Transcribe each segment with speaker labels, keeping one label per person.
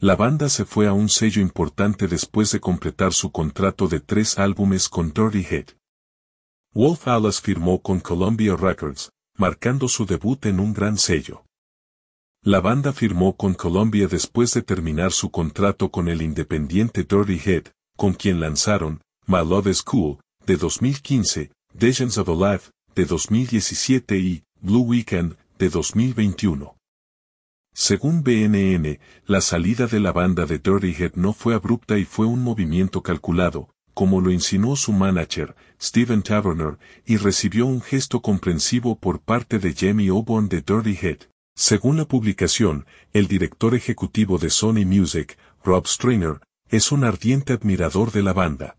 Speaker 1: La banda se fue a un sello importante después de completar su contrato de tres álbumes con Dirty Head. Wolf Alice firmó con Columbia Records, marcando su debut en un gran sello. La banda firmó con Columbia después de terminar su contrato con el independiente Dirty Head, con quien lanzaron My Love is Cool, de 2015, Visions of a Life, de 2017 y Blue Weekend, de 2021. Según BNN, la salida de la banda de Dirty Head no fue abrupta y fue un movimiento calculado, como lo insinuó su manager, Steven Taverner, y recibió un gesto comprensivo por parte de Jamie Oborn de Dirty Head. Según la publicación, el director ejecutivo de Sony Music, Rob Strainer, es un ardiente admirador de la banda.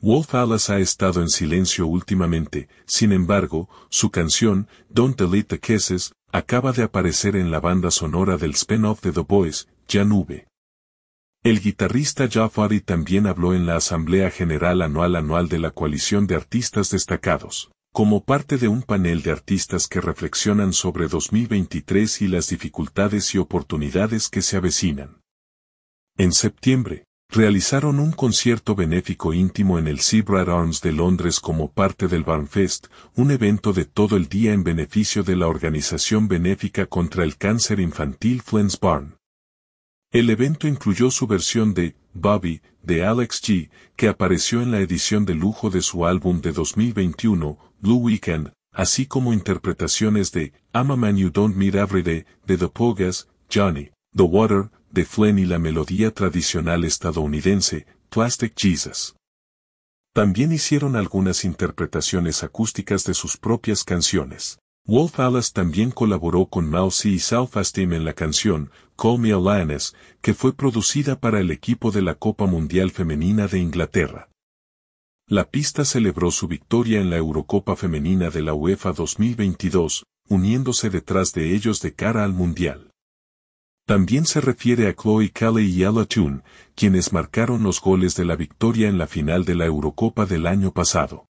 Speaker 1: Wolf Alice ha estado en silencio últimamente, sin embargo, su canción, Don't Delete the Kisses, acaba de aparecer en la banda sonora del spin-off de The Boys, Ya Nube. El guitarrista Jafari también habló en la Asamblea General Anual Anual de la Coalición de Artistas Destacados, como parte de un panel de artistas que reflexionan sobre 2023 y las dificultades y oportunidades que se avecinan. En septiembre, realizaron un concierto benéfico íntimo en el Seabrad Arms de Londres como parte del Barnfest, un evento de todo el día en beneficio de la organización benéfica contra el cáncer infantil Flens Barn. El evento incluyó su versión de Bobby, de Alex G., que apareció en la edición de lujo de su álbum de 2021, Blue Weekend, así como interpretaciones de I'm a Man You Don't Meet Every Day, de The Pogas, Johnny, The Water, de Flynn y la melodía tradicional estadounidense, Plastic Jesus. También hicieron algunas interpretaciones acústicas de sus propias canciones. Wolf Alice también colaboró con Mousy y Esteem en la canción Call Me a Lioness, que fue producida para el equipo de la Copa Mundial Femenina de Inglaterra. La pista celebró su victoria en la Eurocopa Femenina de la UEFA 2022, uniéndose detrás de ellos de cara al Mundial. También se refiere a Chloe Kelly y Ella Tune, quienes marcaron los goles de la victoria en la final de la Eurocopa del año pasado.